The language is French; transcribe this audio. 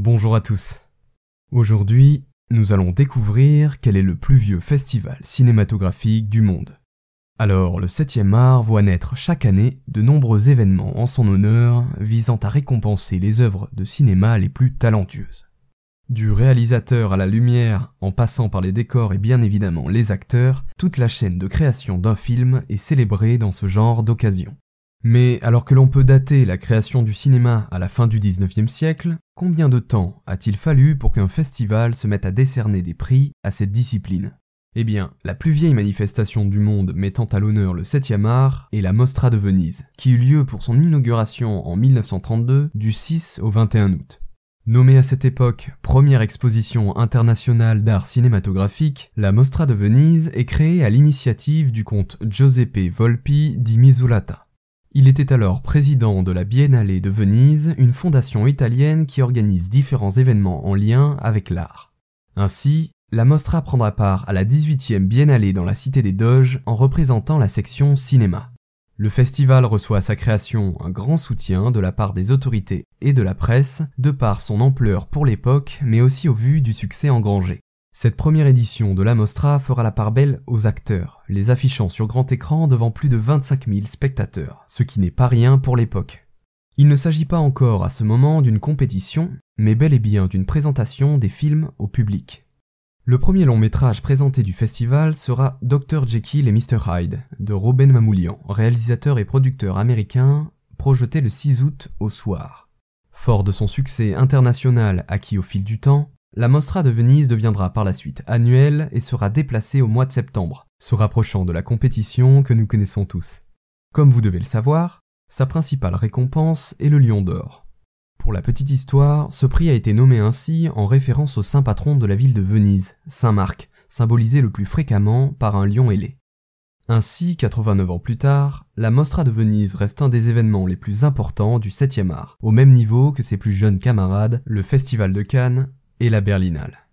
Bonjour à tous. Aujourd'hui, nous allons découvrir quel est le plus vieux festival cinématographique du monde. Alors, le 7e art voit naître chaque année de nombreux événements en son honneur visant à récompenser les œuvres de cinéma les plus talentueuses. Du réalisateur à la lumière, en passant par les décors et bien évidemment les acteurs, toute la chaîne de création d'un film est célébrée dans ce genre d'occasion. Mais alors que l'on peut dater la création du cinéma à la fin du 19e siècle, combien de temps a-t-il fallu pour qu'un festival se mette à décerner des prix à cette discipline? Eh bien, la plus vieille manifestation du monde mettant à l'honneur le 7e art est la Mostra de Venise, qui eut lieu pour son inauguration en 1932 du 6 au 21 août. Nommée à cette époque première exposition internationale d'art cinématographique, la Mostra de Venise est créée à l'initiative du comte Giuseppe Volpi di Misurata. Il était alors président de la Biennale de Venise, une fondation italienne qui organise différents événements en lien avec l'art. Ainsi, la Mostra prendra part à la 18e Biennale dans la Cité des Doges en représentant la section cinéma. Le festival reçoit à sa création un grand soutien de la part des autorités et de la presse, de par son ampleur pour l'époque, mais aussi au vu du succès engrangé. Cette première édition de la Mostra fera la part belle aux acteurs, les affichant sur grand écran devant plus de 25 000 spectateurs, ce qui n'est pas rien pour l'époque. Il ne s'agit pas encore à ce moment d'une compétition, mais bel et bien d'une présentation des films au public. Le premier long métrage présenté du festival sera Dr. Jekyll et Mr. Hyde de Robin Mamoulian, réalisateur et producteur américain, projeté le 6 août au soir. Fort de son succès international acquis au fil du temps, la Mostra de Venise deviendra par la suite annuelle et sera déplacée au mois de septembre, se rapprochant de la compétition que nous connaissons tous. Comme vous devez le savoir, sa principale récompense est le Lion d'Or. Pour la petite histoire, ce prix a été nommé ainsi en référence au saint patron de la ville de Venise, Saint Marc, symbolisé le plus fréquemment par un lion ailé. Ainsi, 89 ans plus tard, la Mostra de Venise reste un des événements les plus importants du 7e art, au même niveau que ses plus jeunes camarades, le Festival de Cannes et la Berlinale.